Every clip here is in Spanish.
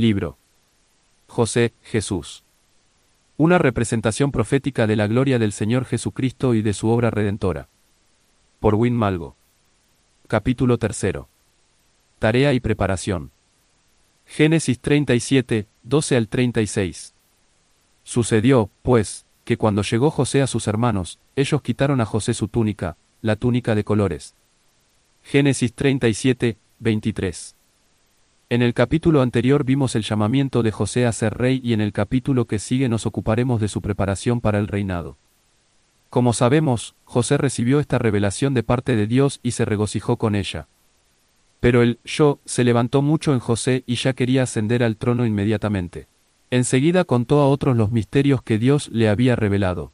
Libro. José, Jesús. Una representación profética de la gloria del Señor Jesucristo y de su obra redentora. Por Win Malgo. Capítulo 3. Tarea y preparación. Génesis 37, 12 al 36. Sucedió, pues, que cuando llegó José a sus hermanos, ellos quitaron a José su túnica, la túnica de colores. Génesis 37, 23. En el capítulo anterior vimos el llamamiento de José a ser rey y en el capítulo que sigue nos ocuparemos de su preparación para el reinado. Como sabemos, José recibió esta revelación de parte de Dios y se regocijó con ella. Pero el yo se levantó mucho en José y ya quería ascender al trono inmediatamente. Enseguida contó a otros los misterios que Dios le había revelado.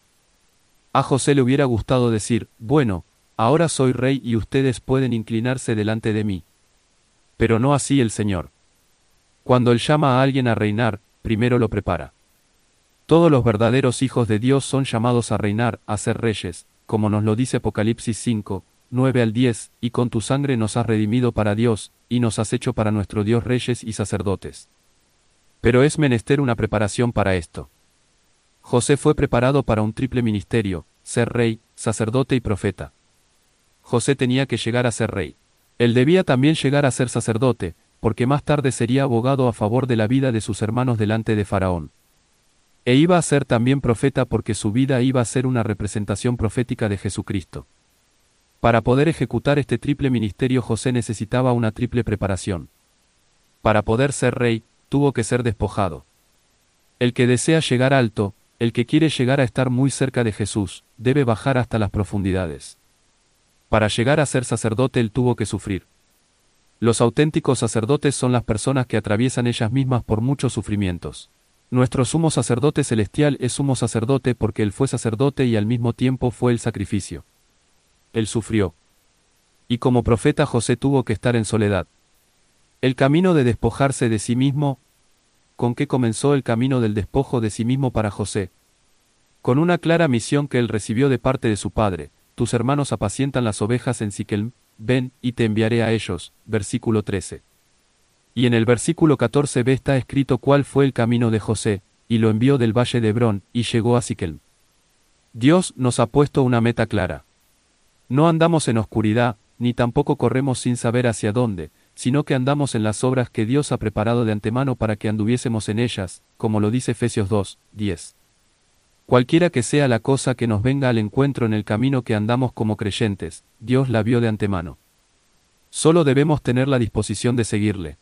A José le hubiera gustado decir, bueno, ahora soy rey y ustedes pueden inclinarse delante de mí. Pero no así el Señor. Cuando Él llama a alguien a reinar, primero lo prepara. Todos los verdaderos hijos de Dios son llamados a reinar, a ser reyes, como nos lo dice Apocalipsis 5, 9 al 10, y con tu sangre nos has redimido para Dios, y nos has hecho para nuestro Dios reyes y sacerdotes. Pero es menester una preparación para esto. José fue preparado para un triple ministerio, ser rey, sacerdote y profeta. José tenía que llegar a ser rey. Él debía también llegar a ser sacerdote, porque más tarde sería abogado a favor de la vida de sus hermanos delante de Faraón. E iba a ser también profeta porque su vida iba a ser una representación profética de Jesucristo. Para poder ejecutar este triple ministerio José necesitaba una triple preparación. Para poder ser rey, tuvo que ser despojado. El que desea llegar alto, el que quiere llegar a estar muy cerca de Jesús, debe bajar hasta las profundidades. Para llegar a ser sacerdote él tuvo que sufrir. Los auténticos sacerdotes son las personas que atraviesan ellas mismas por muchos sufrimientos. Nuestro sumo sacerdote celestial es sumo sacerdote porque él fue sacerdote y al mismo tiempo fue el sacrificio. Él sufrió. Y como profeta José tuvo que estar en soledad. El camino de despojarse de sí mismo. ¿Con qué comenzó el camino del despojo de sí mismo para José? Con una clara misión que él recibió de parte de su padre, tus hermanos apacientan las ovejas en Siquelm, ven, y te enviaré a ellos. Versículo 13. Y en el versículo 14b está escrito cuál fue el camino de José, y lo envió del valle de Hebrón, y llegó a Siquelm. Dios nos ha puesto una meta clara. No andamos en oscuridad, ni tampoco corremos sin saber hacia dónde, sino que andamos en las obras que Dios ha preparado de antemano para que anduviésemos en ellas, como lo dice Efesios 2, 10. Cualquiera que sea la cosa que nos venga al encuentro en el camino que andamos como creyentes, Dios la vio de antemano. Solo debemos tener la disposición de seguirle.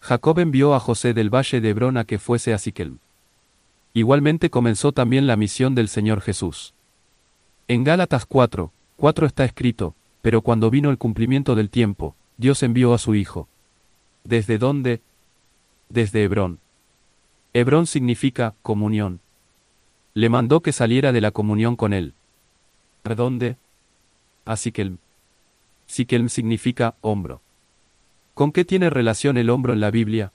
Jacob envió a José del valle de Hebrón a que fuese a Siquelm. Igualmente comenzó también la misión del Señor Jesús. En Gálatas 4, 4 está escrito, pero cuando vino el cumplimiento del tiempo, Dios envió a su Hijo. ¿Desde dónde? Desde Hebrón. Hebrón significa comunión le mandó que saliera de la comunión con él. ¿Dónde? A Sikelm. Sikelm significa hombro. ¿Con qué tiene relación el hombro en la Biblia?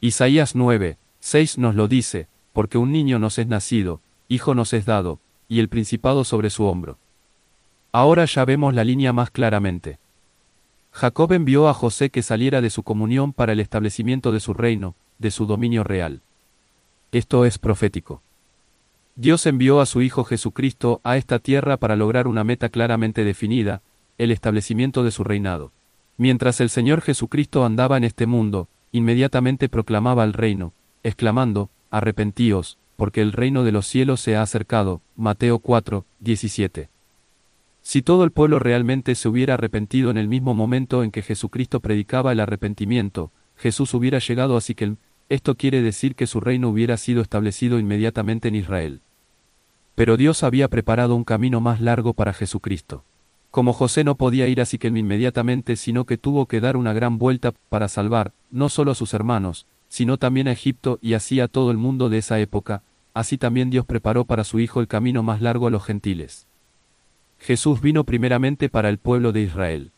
Isaías 9, 6 nos lo dice, porque un niño nos es nacido, hijo nos es dado, y el principado sobre su hombro. Ahora ya vemos la línea más claramente. Jacob envió a José que saliera de su comunión para el establecimiento de su reino, de su dominio real. Esto es profético. Dios envió a su Hijo Jesucristo a esta tierra para lograr una meta claramente definida, el establecimiento de su reinado. Mientras el Señor Jesucristo andaba en este mundo, inmediatamente proclamaba el reino, exclamando, Arrepentíos, porque el reino de los cielos se ha acercado. Mateo 4, 17. Si todo el pueblo realmente se hubiera arrepentido en el mismo momento en que Jesucristo predicaba el arrepentimiento, Jesús hubiera llegado así que esto quiere decir que su reino hubiera sido establecido inmediatamente en Israel. Pero Dios había preparado un camino más largo para Jesucristo. Como José no podía ir a Siquem inmediatamente, sino que tuvo que dar una gran vuelta para salvar, no solo a sus hermanos, sino también a Egipto y así a todo el mundo de esa época, así también Dios preparó para su Hijo el camino más largo a los gentiles. Jesús vino primeramente para el pueblo de Israel.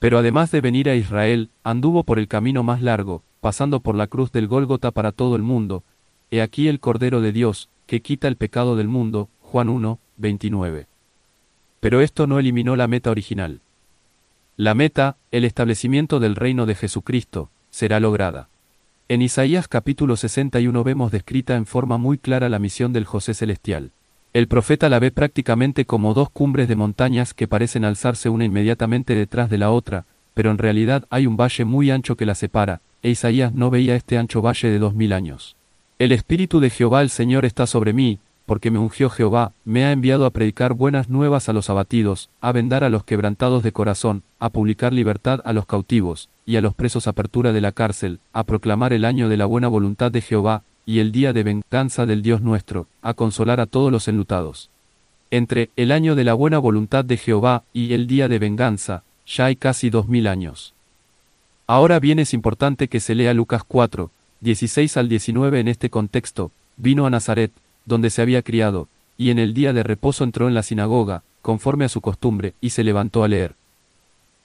Pero además de venir a Israel, anduvo por el camino más largo, pasando por la cruz del Gólgota para todo el mundo, he aquí el Cordero de Dios, que quita el pecado del mundo, Juan 1, 29. Pero esto no eliminó la meta original. La meta, el establecimiento del reino de Jesucristo, será lograda. En Isaías capítulo 61 vemos descrita en forma muy clara la misión del José celestial. El profeta la ve prácticamente como dos cumbres de montañas que parecen alzarse una inmediatamente detrás de la otra, pero en realidad hay un valle muy ancho que la separa, e Isaías no veía este ancho valle de dos mil años. El Espíritu de Jehová el Señor está sobre mí, porque me ungió Jehová, me ha enviado a predicar buenas nuevas a los abatidos, a vendar a los quebrantados de corazón, a publicar libertad a los cautivos, y a los presos apertura de la cárcel, a proclamar el año de la buena voluntad de Jehová, y el día de venganza del Dios nuestro, a consolar a todos los enlutados. Entre el año de la buena voluntad de Jehová y el día de venganza, ya hay casi dos mil años. Ahora bien es importante que se lea Lucas 4, 16 al 19 en este contexto, vino a Nazaret, donde se había criado, y en el día de reposo entró en la sinagoga, conforme a su costumbre, y se levantó a leer.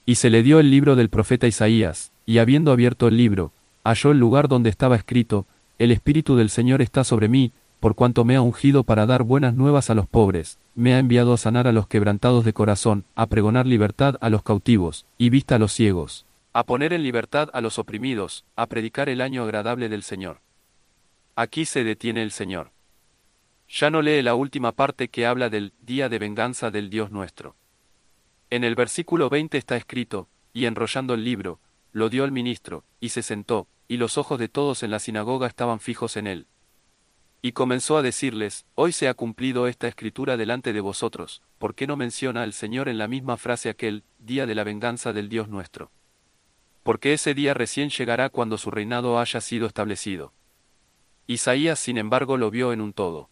Y se le dio el libro del profeta Isaías, y habiendo abierto el libro, halló el lugar donde estaba escrito, El Espíritu del Señor está sobre mí, por cuanto me ha ungido para dar buenas nuevas a los pobres, me ha enviado a sanar a los quebrantados de corazón, a pregonar libertad a los cautivos, y vista a los ciegos, a poner en libertad a los oprimidos, a predicar el año agradable del Señor. Aquí se detiene el Señor. Ya no lee la última parte que habla del día de venganza del Dios nuestro. En el versículo 20 está escrito, y enrollando el libro, lo dio al ministro, y se sentó, y los ojos de todos en la sinagoga estaban fijos en él. Y comenzó a decirles, Hoy se ha cumplido esta escritura delante de vosotros, ¿por qué no menciona al Señor en la misma frase aquel, día de la venganza del Dios nuestro? Porque ese día recién llegará cuando su reinado haya sido establecido. Isaías sin embargo lo vio en un todo.